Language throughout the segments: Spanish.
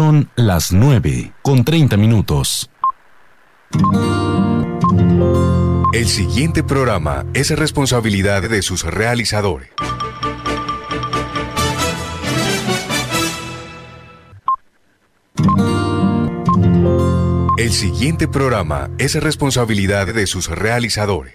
Son las 9 con 30 minutos. El siguiente programa es responsabilidad de sus realizadores. El siguiente programa es responsabilidad de sus realizadores.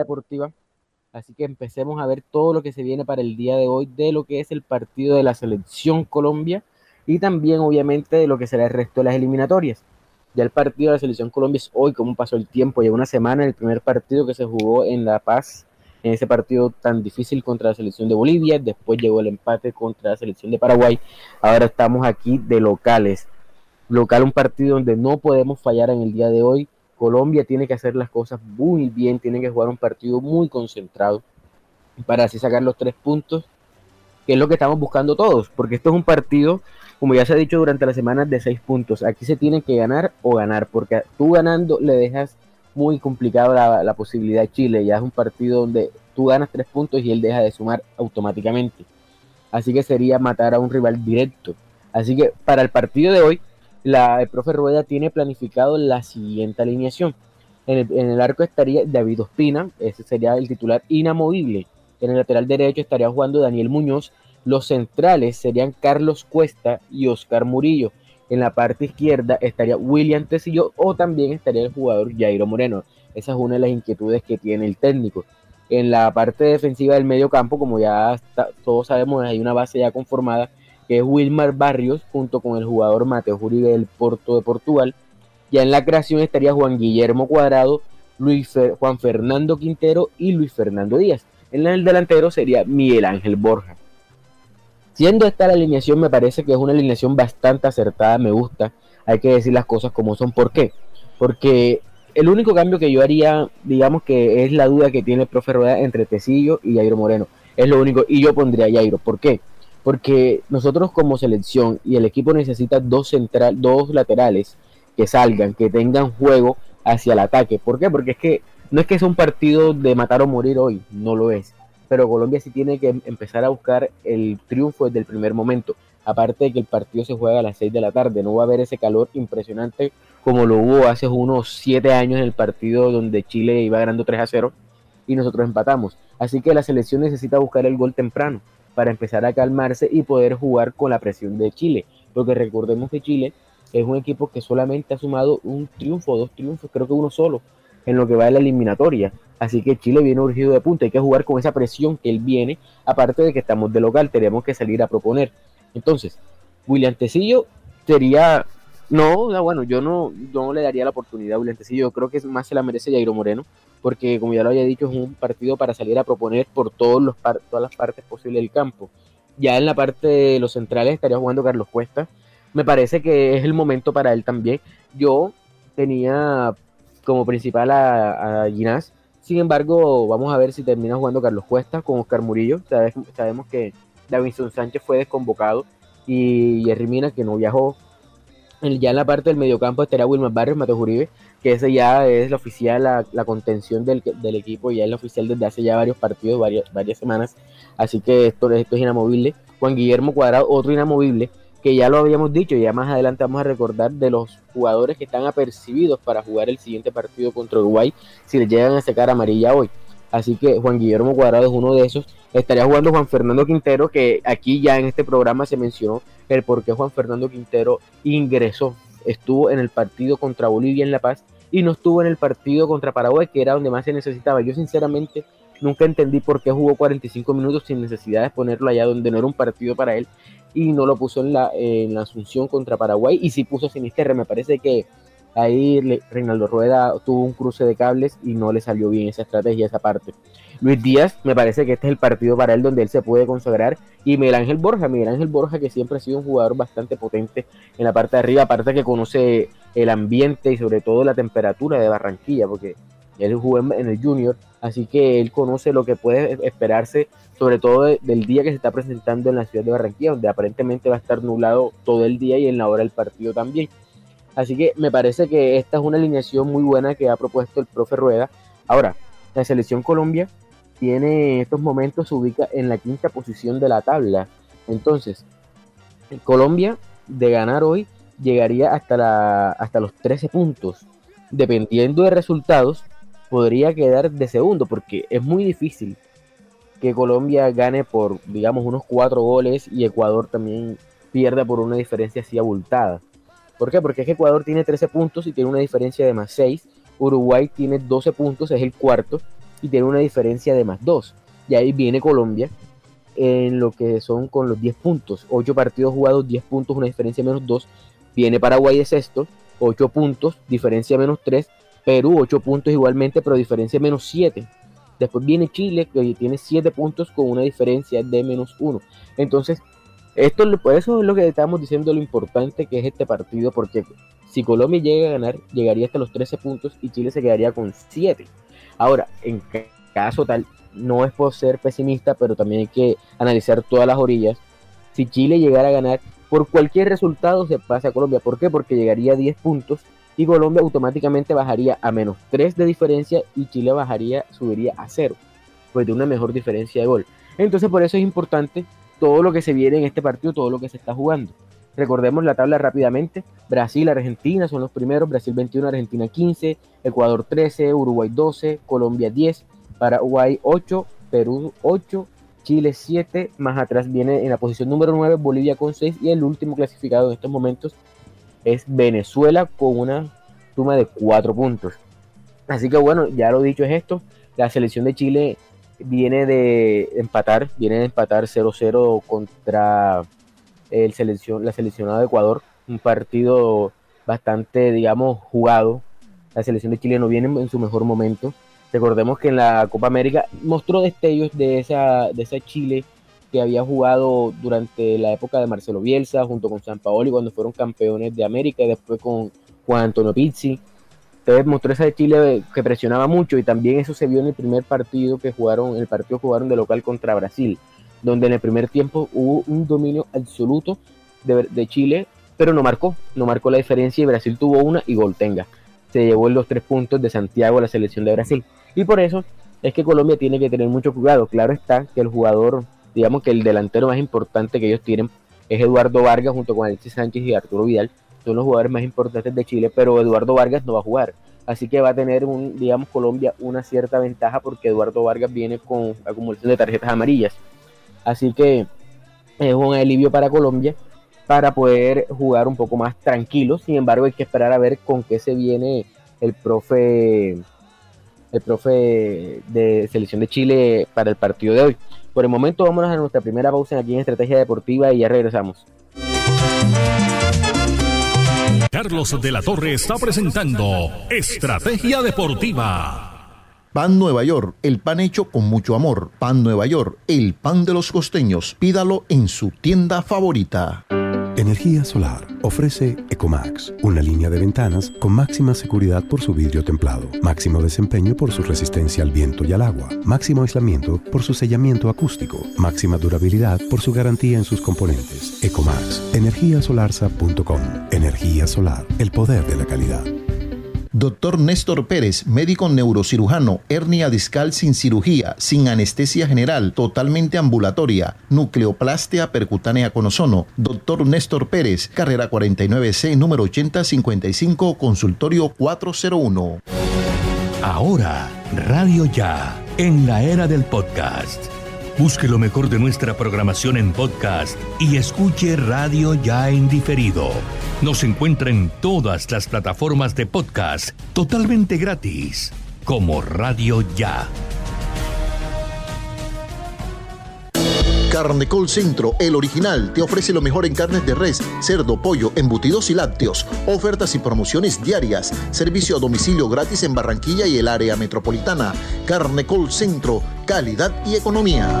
Deportiva. Así que empecemos a ver todo lo que se viene para el día de hoy de lo que es el partido de la selección Colombia y también obviamente de lo que será el resto de las eliminatorias. Ya el partido de la selección Colombia es hoy, como pasó el tiempo, lleva una semana el primer partido que se jugó en La Paz, en ese partido tan difícil contra la selección de Bolivia, después llegó el empate contra la selección de Paraguay, ahora estamos aquí de locales. Local un partido donde no podemos fallar en el día de hoy, Colombia tiene que hacer las cosas muy bien, tiene que jugar un partido muy concentrado para así sacar los tres puntos, que es lo que estamos buscando todos, porque esto es un partido, como ya se ha dicho durante la semana, de seis puntos. Aquí se tiene que ganar o ganar, porque tú ganando le dejas muy complicado la, posibilidad de Chile. Ya es un partido donde tú ganas tres puntos y él deja de sumar automáticamente. Así que sería matar a un rival directo. Así que para el partido de hoy, la, el profe Rueda tiene planificado la siguiente alineación. En el, arco estaría David Ospina, ese sería el titular inamovible. En el lateral derecho estaría jugando Daniel Muñoz. Los centrales serían Carlos Cuesta y Oscar Murillo. En la parte izquierda estaría William Tecillo o también estaría el jugador Jairo Moreno. Esa es una de las inquietudes que tiene el técnico. En la parte defensiva del medio campo, como ya todos sabemos, hay una base ya conformada que es Wilmar Barrios, junto con el jugador Mateo Uribe del Porto de Portugal. Ya en la creación estaría Juan Guillermo Cuadrado, Luis Juan Fernando Quintero y Luis Fernando Díaz. En el delantero sería Miguel Ángel Borja. Siendo esta la alineación, me parece que es una alineación bastante acertada, me gusta. Hay que decir las cosas como son. ¿Por qué? Porque el único cambio que yo haría, digamos que es la duda que tiene el profe Rueda entre Tecillo y Jairo Moreno. Es lo único. Y yo pondría a Jairo. ¿Por qué? Porque nosotros como selección y el equipo necesita dos central, dos laterales que salgan, que tengan juego hacia el ataque. ¿Por qué? Porque es que no es que sea un partido de matar o morir hoy, no lo es. Pero Colombia sí tiene que empezar a buscar el triunfo desde el primer momento. Aparte de que el partido se juega a las 6 de la tarde, no va a haber ese calor impresionante como lo hubo hace unos 7 años en el partido donde Chile iba ganando 3 a 0 y nosotros empatamos. Así que la selección necesita buscar el gol temprano para empezar a calmarse y poder jugar con la presión de Chile. Porque recordemos que Chile es un equipo que solamente ha sumado un triunfo, dos triunfos, creo que uno solo, en lo que va de la eliminatoria. Así que Chile viene urgido de punta, hay que jugar con esa presión que él viene, aparte de que estamos de local, tenemos que salir a proponer. Entonces, William Tecillo sería, no, bueno, yo no, no le daría la oportunidad a William Tecillo, yo creo que más se la merece Jairo Moreno, porque como ya lo había dicho, es un partido para salir a proponer por todos los todas las partes posibles del campo. Ya en la parte de los centrales estaría jugando Carlos Cuesta. Me parece que es el momento para él también. Yo tenía como principal a, a Ginás. Sin embargo, vamos a ver si termina jugando Carlos Cuesta con Oscar Murillo. sabemos que Davinson Sánchez fue desconvocado y Jerry Mina, que no viajó. Ya en la parte del mediocampo estaría Wilmar Barrios, Mateo Uribe que ese ya es la oficial, la, contención del, del, equipo, ya es la oficial desde hace ya varios partidos, varias, varias semanas, así que esto, esto es inamovible. Juan Guillermo Cuadrado, otro inamovible, que ya lo habíamos dicho, ya más adelante vamos a recordar de los jugadores que están apercibidos para jugar el siguiente partido contra Uruguay, si le llegan a sacar amarilla hoy. Así que Juan Guillermo Cuadrado es uno de esos. Estaría jugando Juan Fernando Quintero, que aquí ya en este programa se mencionó el por qué Juan Fernando Quintero ingresó estuvo en el partido contra Bolivia en La Paz y no estuvo en el partido contra Paraguay, que era donde más se necesitaba. Yo sinceramente nunca entendí por qué jugó 45 minutos sin necesidad de ponerlo allá donde no era un partido para él y no lo puso en la, en la Asunción contra Paraguay y sí puso Sinisterra. Me parece que ahí Reinaldo Rueda tuvo un cruce de cables y no le salió bien esa estrategia, esa parte. Luis Díaz, me parece que este es el partido para él donde él se puede consagrar. Y Miguel Ángel Borja, Miguel Ángel Borja que siempre ha sido un jugador bastante potente en la parte de arriba, aparte que conoce el ambiente y sobre todo la temperatura de Barranquilla, porque él jugó en el junior, así que él conoce lo que puede esperarse, sobre todo del día que se está presentando en la ciudad de Barranquilla, donde aparentemente va a estar nublado todo el día y en la hora del partido también. Así que me parece que esta es una alineación muy buena que ha propuesto el profe Rueda. Ahora, la selección Colombia tiene en estos momentos se ubica en la quinta posición de la tabla. Entonces, Colombia de ganar hoy llegaría hasta, la, hasta los 13 puntos. Dependiendo de resultados, podría quedar de segundo, porque es muy difícil que Colombia gane por, digamos, unos cuatro goles y Ecuador también pierda por una diferencia así abultada. ¿Por qué? Porque es que Ecuador tiene 13 puntos y tiene una diferencia de más 6. Uruguay tiene 12 puntos, es el cuarto, y tiene una diferencia de más 2. Y ahí viene Colombia en lo que son con los 10 puntos. 8 partidos jugados, 10 puntos, una diferencia menos 2. Viene Paraguay de sexto, 8 puntos, diferencia menos 3. Perú, 8 puntos igualmente, pero diferencia menos 7. Después viene Chile, que tiene 7 puntos con una diferencia de menos 1. Entonces, esto, eso es lo que estamos diciendo, lo importante que es este partido, porque si Colombia llega a ganar, llegaría hasta los 13 puntos y Chile se quedaría con 7. Ahora, en caso tal, no es por ser pesimista, pero también hay que analizar todas las orillas. Si Chile llegara a ganar, por cualquier resultado se pasa a Colombia. ¿Por qué? Porque llegaría a 10 puntos y Colombia automáticamente bajaría a menos 3 de diferencia y Chile bajaría, subiría a 0, pues de una mejor diferencia de gol. Entonces por eso es importante todo lo que se viene en este partido, todo lo que se está jugando. Recordemos la tabla rápidamente. Brasil, Argentina son los primeros. Brasil 21, Argentina 15, Ecuador 13, Uruguay 12, Colombia 10, Paraguay 8, Perú 8, Chile 7. Más atrás viene en la posición número 9 Bolivia con 6 y el último clasificado en estos momentos es Venezuela con una suma de 4 puntos. Así que bueno, ya lo dicho es esto. La selección de Chile viene de empatar, viene de empatar 0-0 contra el selección, la seleccionada de Ecuador, un partido bastante, digamos, jugado. La selección de Chile no viene en su mejor momento. Recordemos que en la Copa América mostró destellos de esa, de esa Chile que había jugado durante la época de Marcelo Bielsa junto con San Paoli cuando fueron campeones de América y después con Juan Antonio Pizzi. Entonces mostró esa de Chile que presionaba mucho y también eso se vio en el primer partido que jugaron, el partido jugaron de local contra Brasil, donde en el primer tiempo hubo un dominio absoluto de, Chile, pero no marcó, no marcó la diferencia y Brasil tuvo una y gol tenga. Se llevó los tres puntos de Santiago a la selección de Brasil. Y por eso es que Colombia tiene que tener mucho cuidado. Claro está que el jugador, digamos que el delantero más importante que ellos tienen es Eduardo Vargas junto con Alexis Sánchez y Arturo Vidal son los jugadores más importantes de Chile, pero Eduardo Vargas no va a jugar. Así que va a tener, un, digamos, Colombia una cierta ventaja porque Eduardo Vargas viene con acumulación de tarjetas amarillas. Así que es un alivio para Colombia para poder jugar un poco más tranquilo. Sin embargo, hay que esperar a ver con qué se viene el profe el profe de selección de Chile para el partido de hoy. Por el momento vámonos a nuestra primera pausa aquí en Estrategia Deportiva y ya regresamos. Carlos de la Torre está presentando Estrategia Deportiva. Pan Nueva York, el pan hecho con mucho amor. Pan Nueva York, el pan de los costeños. Pídalo en su tienda favorita. Energía Solar ofrece Ecomax, una línea de ventanas con máxima seguridad por su vidrio templado, máximo desempeño por su resistencia al viento y al agua, máximo aislamiento por su sellamiento acústico, máxima durabilidad por su garantía en sus componentes. Ecomax, energiasolarsa.com. Energía solar, el poder de la calidad. Doctor Néstor Pérez, médico neurocirujano, hernia discal sin cirugía, sin anestesia general, totalmente ambulatoria, nucleoplastia percutánea con ozono. Doctor Néstor Pérez, carrera 49C, número 8055, consultorio 401. Ahora, Radio Ya, en la era del podcast. Busque lo mejor de nuestra programación en podcast y escuche Radio Ya en diferido Nos encuentra en todas las plataformas de podcast totalmente gratis, como Radio Ya. Carnecol Centro, el original, te ofrece lo mejor en carnes de res, cerdo, pollo, embutidos y lácteos. Ofertas y promociones diarias. Servicio a domicilio gratis en Barranquilla y el área metropolitana. Carnecol Centro, calidad y economía.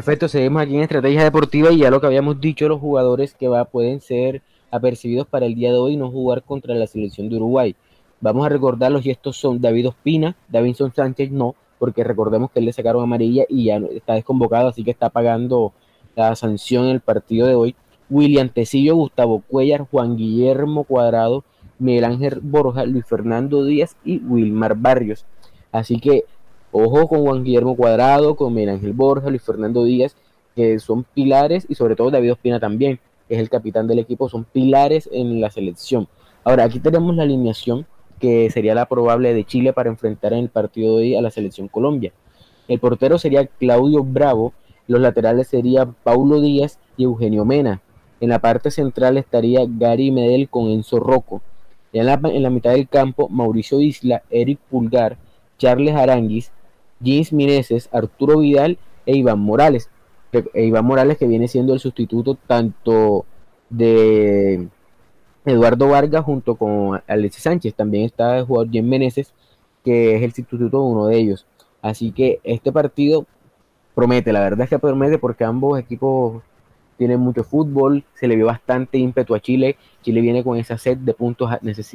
Perfecto, seguimos aquí en Estrategia Deportiva y ya lo que habíamos dicho, los jugadores que va, pueden ser apercibidos para el día de hoy y no jugar contra la selección de Uruguay. Vamos a recordarlos y estos son David Ospina, Davinson Sánchez no, porque recordemos que él le sacaron amarilla y ya está desconvocado, así que está pagando la sanción en el partido de hoy. William Tecillo, Gustavo Cuellar, Juan Guillermo Cuadrado, Miguel Ángel Borja, Luis Fernando Díaz y Wilmar Barrios. Así que Ojo con Juan Guillermo Cuadrado, con Miguel Ángel Borja, Luis Fernando Díaz, que son pilares, y sobre todo David Ospina también, que es el capitán del equipo, son pilares en la selección. Ahora, aquí tenemos la alineación que sería la probable de Chile para enfrentar en el partido de hoy a la selección Colombia. El portero sería Claudio Bravo, los laterales serían Paulo Díaz y Eugenio Mena. En la parte central estaría Gary Medel con Enzo Rocco. en la, en la mitad del campo, Mauricio Isla, Eric Pulgar, Charles Aranguis, James Mineses, Arturo Vidal e Iván Morales. E Iván Morales que viene siendo el sustituto tanto de Eduardo Vargas junto con Alexis Sánchez. También está el jugador James Meneses, que es el sustituto de uno de ellos. Así que este partido promete, la verdad es que promete porque ambos equipos tienen mucho fútbol, se le vio bastante ímpetu a Chile. Chile viene con esa sed de puntos,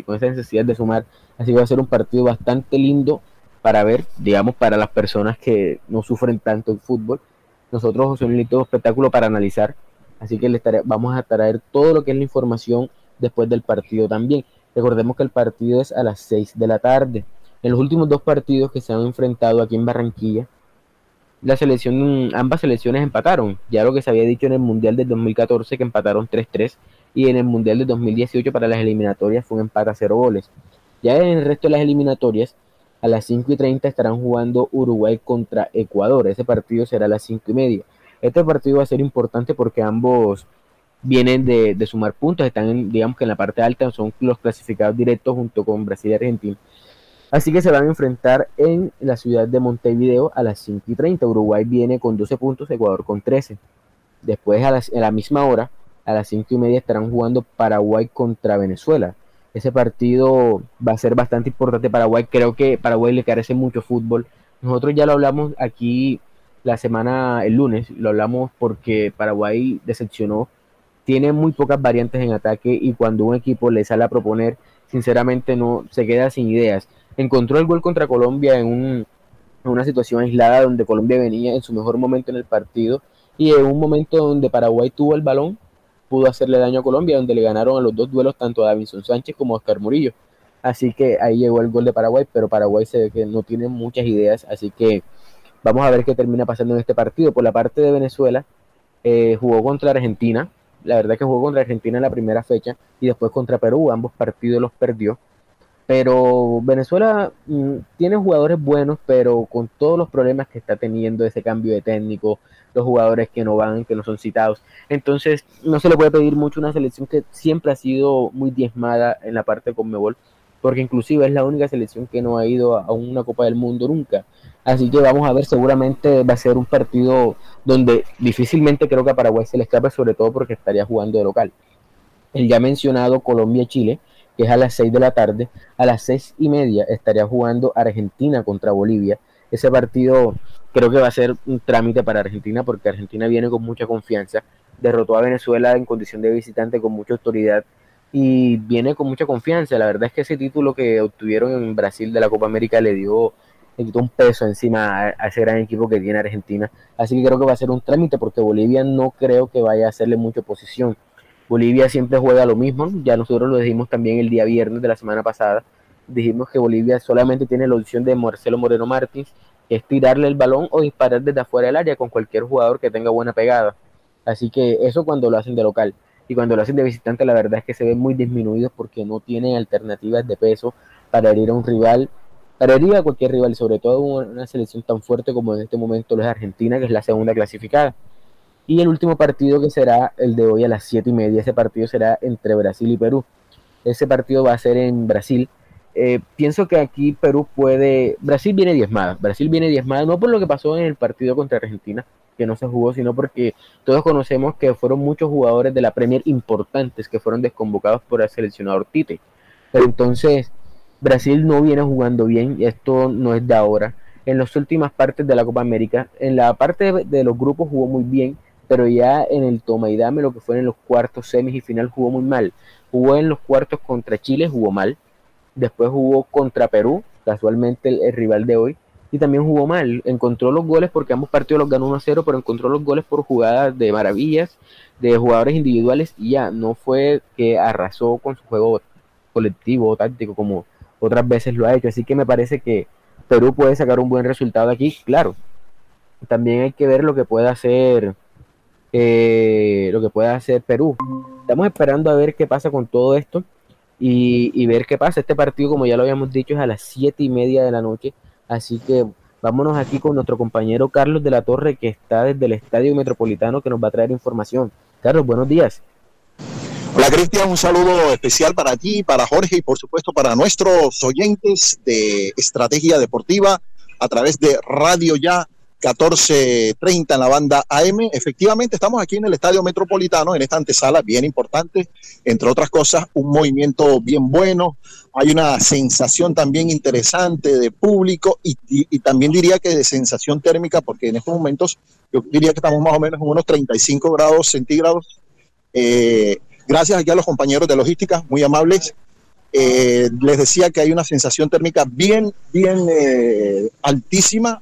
con esa necesidad de sumar. Así que va a ser un partido bastante lindo para ver, digamos, para las personas que no sufren tanto el fútbol. Nosotros es un lindo espectáculo para analizar, así que les vamos a traer todo lo que es la información después del partido también. Recordemos que el partido es a las 6 de la tarde. En los últimos dos partidos que se han enfrentado aquí en Barranquilla, la selección, ambas selecciones empataron. Ya lo que se había dicho en el Mundial del 2014 que empataron 3-3 y en el Mundial del 2018 para las eliminatorias fue un empate a cero goles. Ya en el resto de las eliminatorias a las 5 y 30 estarán jugando Uruguay contra Ecuador. Ese partido será a las 5 y media. Este partido va a ser importante porque ambos vienen de, sumar puntos, están digamos que en la parte alta, son los clasificados directos junto con Brasil y Argentina. Así que se van a enfrentar en la ciudad de Montevideo a las 5 y 30. Uruguay viene con 12 puntos, Ecuador con 13. Después a, a la misma hora, a las 5 y media, estarán jugando Paraguay contra Venezuela. Ese partido va a ser bastante importante Paraguay. Creo que Paraguay le carece mucho fútbol. Nosotros ya lo hablamos aquí la semana, el lunes, lo hablamos porque Paraguay decepcionó. Tiene muy pocas variantes en ataque y cuando un equipo le sale a proponer, sinceramente no se queda sin ideas. Encontró el gol contra Colombia en, un, en una situación aislada donde Colombia venía en su mejor momento en el partido y en un momento donde Paraguay tuvo el balón pudo hacerle daño a Colombia, donde le ganaron a los dos duelos tanto a Davinson Sánchez como a Oscar Murillo. Así que ahí llegó el gol de Paraguay, pero Paraguay se ve que no tiene muchas ideas, así que vamos a ver qué termina pasando en este partido. Por la parte de Venezuela, eh, jugó contra Argentina, la verdad que jugó contra Argentina en la primera fecha y después contra Perú, ambos partidos los perdió. Pero Venezuela mm, tiene jugadores buenos, pero con todos los problemas que está teniendo ese cambio de técnico, los jugadores que no van, que no son citados. Entonces, no se le puede pedir mucho una selección que siempre ha sido muy diezmada en la parte de Conmebol, porque inclusive es la única selección que no ha ido a una Copa del Mundo nunca. Así que vamos a ver, seguramente va a ser un partido donde difícilmente creo que a Paraguay se le escape, sobre todo porque estaría jugando de local. El ya mencionado Colombia-Chile, que es a las 6 de la tarde, a las seis y media estaría jugando Argentina contra Bolivia. Ese partido creo que va a ser un trámite para Argentina porque Argentina viene con mucha confianza, derrotó a Venezuela en condición de visitante con mucha autoridad y viene con mucha confianza. La verdad es que ese título que obtuvieron en Brasil de la Copa América le dio le quitó un peso encima a, ese gran equipo que tiene Argentina. Así que creo que va a ser un trámite porque Bolivia no creo que vaya a hacerle mucha oposición. Bolivia siempre juega lo mismo, ya nosotros lo dijimos también el día viernes de la semana pasada. Dijimos que Bolivia solamente tiene la opción de Marcelo Moreno Martins, que es tirarle el balón o disparar desde afuera del área con cualquier jugador que tenga buena pegada. Así que eso cuando lo hacen de local. Y cuando lo hacen de visitante, la verdad es que se ven muy disminuidos porque no tienen alternativas de peso para herir a un rival pararía a cualquier rival, sobre todo una selección tan fuerte como en este momento lo es Argentina, que es la segunda clasificada. Y el último partido que será el de hoy a las 7 y media, ese partido será entre Brasil y Perú. Ese partido va a ser en Brasil. Eh, pienso que aquí Perú puede. Brasil viene diezmada. Brasil viene diezmada, no por lo que pasó en el partido contra Argentina, que no se jugó, sino porque todos conocemos que fueron muchos jugadores de la Premier importantes que fueron desconvocados por el seleccionador Tite. Pero entonces, Brasil no viene jugando bien, y esto no es de ahora. En las últimas partes de la Copa América, en la parte de, los grupos jugó muy bien, pero ya en el toma y dame, lo que fue en los cuartos, semis y final, jugó muy mal. Jugó en los cuartos contra Chile, jugó mal. Después jugó contra Perú, casualmente el, rival de hoy, y también jugó mal. Encontró los goles porque ambos partidos los ganó 1-0, pero encontró los goles por jugadas de maravillas, de jugadores individuales, y ya no fue que arrasó con su juego colectivo o táctico como otras veces lo ha hecho. Así que me parece que Perú puede sacar un buen resultado aquí, claro. También hay que ver lo que pueda hacer eh, lo que pueda hacer Perú. Estamos esperando a ver qué pasa con todo esto y, ver qué pasa. Este partido, como ya lo habíamos dicho, es a las siete y media de la noche. Así que vámonos aquí con nuestro compañero Carlos de la Torre, que está desde el Estadio Metropolitano, que nos va a traer información. Carlos, buenos días. Hola Cristian, un saludo especial para ti, para Jorge y por supuesto para nuestros oyentes de Estrategia Deportiva a través de Radio Ya 1430 en la banda AM. Efectivamente, estamos aquí en el Estadio Metropolitano, en esta antesala bien importante, entre otras cosas, un movimiento bien bueno, hay una sensación también interesante de público y, también diría que de sensación térmica, porque en estos momentos yo diría que estamos más o menos en unos 35 grados centígrados. Eh, Gracias aquí a los compañeros de logística, muy amables. Eh, les decía que hay una sensación térmica bien, bien eh, altísima.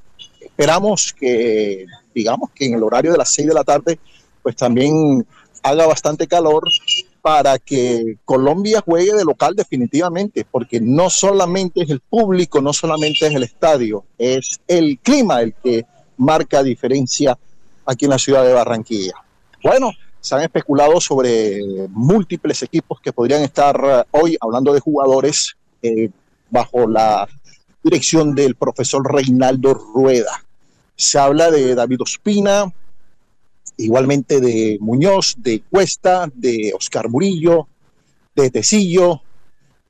Esperamos que, digamos, que en el horario de las 6 de la tarde, pues también haga bastante calor para que Colombia juegue de local definitivamente, porque no solamente es el público, no solamente es el estadio, es el clima el que marca diferencia aquí en la ciudad de Barranquilla. Bueno, se han especulado sobre múltiples equipos que podrían estar eh, hoy hablando de jugadores eh, bajo la dirección del profesor Reinaldo Rueda. Se habla de David Ospina, igualmente de Muñoz, de Cuesta, de Oscar Murillo, de Tecillo,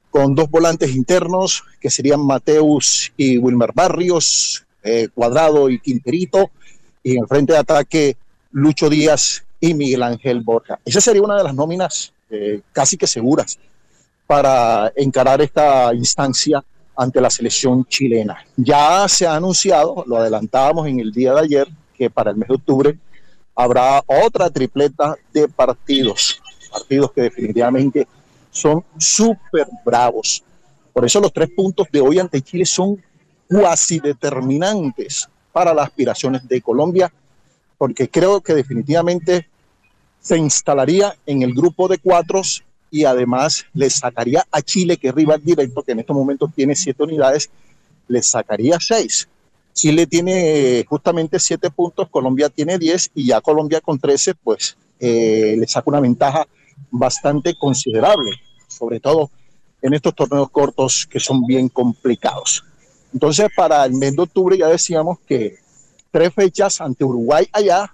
con dos volantes internos que serían Mateus y Wilmer Barrios, eh, Cuadrado y Quinterito, y en el frente de ataque Lucho Díaz y Miguel Ángel Borja. Esa sería una de las nóminas eh, casi que seguras para encarar esta instancia ante la selección chilena. Ya se ha anunciado, lo adelantábamos en el día de ayer, que para el mes de octubre habrá otra tripleta de partidos, partidos que definitivamente son súper bravos. Por eso los tres puntos de hoy ante Chile son cuasi determinantes para las aspiraciones de Colombia, porque creo que definitivamente se instalaría en el grupo de cuatro y además le sacaría a Chile, que es rival directo, que en estos momentos tiene siete unidades, le sacaría seis. Chile tiene justamente siete puntos, Colombia tiene diez y ya Colombia con trece, pues eh, le saca una ventaja bastante considerable, sobre todo en estos torneos cortos que son bien complicados. Entonces, para el mes de octubre ya decíamos que tres fechas ante Uruguay allá,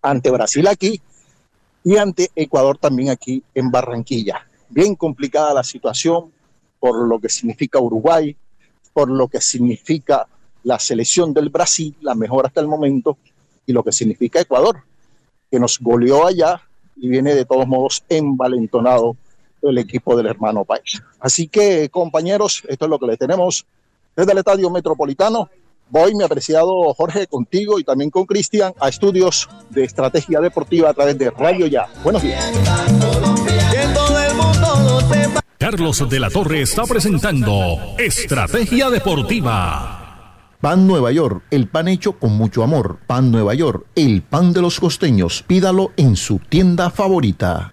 ante Brasil aquí y ante Ecuador también aquí en Barranquilla. Bien complicada la situación por lo que significa Uruguay, por lo que significa la selección del Brasil, la mejor hasta el momento, y lo que significa Ecuador, que nos goleó allá y viene de todos modos envalentonado el equipo del hermano país. Así que, compañeros, esto es lo que le tenemos desde el Estadio Metropolitano. Voy, mi apreciado Jorge, contigo y también con Cristian a estudios de estrategia deportiva a través de Radio Ya. Buenos días. Carlos de la Torre está presentando Estrategia Deportiva. Pan Nueva York, el pan hecho con mucho amor. Pan Nueva York, el pan de los costeños. Pídalo en su tienda favorita.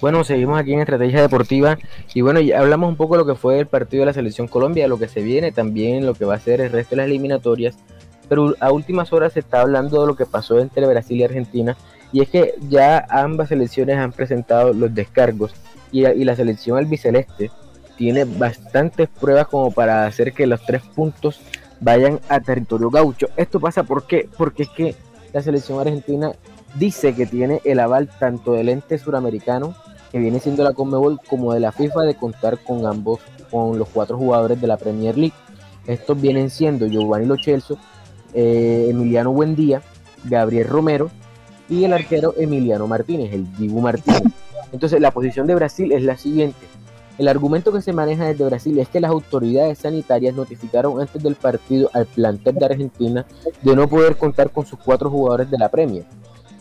Bueno, seguimos aquí en Estrategia Deportiva y bueno, ya hablamos un poco de lo que fue el partido de la Selección Colombia, lo que se viene, también lo que va a ser el resto de las eliminatorias, pero a últimas horas se está hablando de lo que pasó entre Brasil y Argentina y es que ya ambas selecciones han presentado los descargos y, y la selección albiceleste tiene bastantes pruebas como para hacer que los tres puntos vayan a territorio gaucho. Esto pasa ¿por qué? porque es que la selección argentina dice que tiene el aval tanto del ente suramericano que viene siendo la Conmebol como de la FIFA de contar con ambos, con los cuatro jugadores de la Premier League. Estos vienen siendo Giovanni Lo Celso, eh, Emiliano Buendía, Gabriel Romero y el arquero Emiliano Martínez, el Dibu Martínez. Entonces la posición de Brasil es la siguiente. El argumento que se maneja desde Brasil es que las autoridades sanitarias notificaron antes del partido al plantel de Argentina de no poder contar con sus cuatro jugadores de la Premier.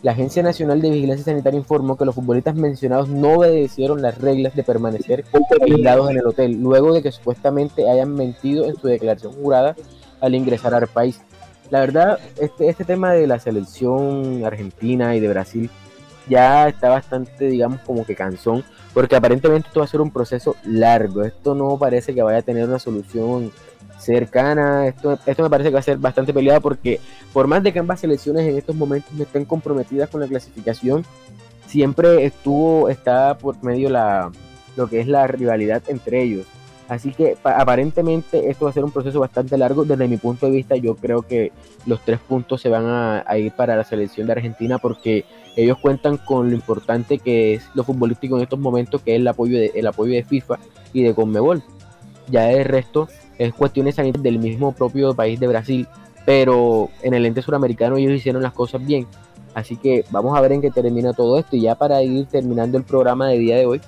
La Agencia Nacional de Vigilancia Sanitaria informó que los futbolistas mencionados no obedecieron las reglas de permanecer aislados en el hotel, luego de que supuestamente hayan mentido en su declaración jurada al ingresar al país. La verdad, este, este tema de la selección argentina y de Brasil ya está bastante, digamos, como que cansón, porque aparentemente esto va a ser un proceso largo. Esto no parece que vaya a tener una solución cercana. Esto, esto me parece que va a ser bastante peleado porque por más de que ambas selecciones en estos momentos estén comprometidas con la clasificación, siempre estuvo, está por medio la, lo que es la rivalidad entre ellos. Así que aparentemente esto va a ser un proceso bastante largo. Desde mi punto de vista, yo creo que los tres puntos se van a, ir para la selección de Argentina porque ellos cuentan con lo importante que es lo futbolístico en estos momentos, que es el apoyo de, el apoyo de FIFA y de Conmebol. Ya el resto es cuestiones sanitarias del mismo propio país de Brasil, pero en el ente suramericano ellos hicieron las cosas bien. Así que vamos a ver en qué termina todo esto. Y ya para ir terminando el programa de día de hoy,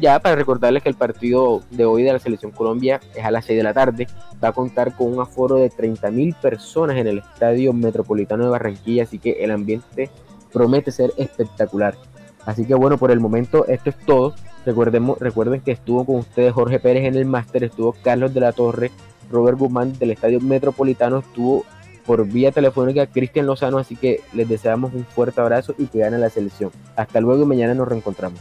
ya para recordarles que el partido de hoy de la Selección Colombia es a las 6 de la tarde. Va a contar con un aforo de 30.000 personas en el Estadio Metropolitano de Barranquilla, así que el ambiente promete ser espectacular. Así que bueno, por el momento esto es todo. Recuerden, recuerden que estuvo con ustedes Jorge Pérez en el máster, estuvo Carlos de la Torre, Robert Guzmán del Estadio Metropolitano, estuvo por vía telefónica Cristian Lozano, así que les deseamos un fuerte abrazo y que gane la selección. Hasta luego y mañana nos reencontramos.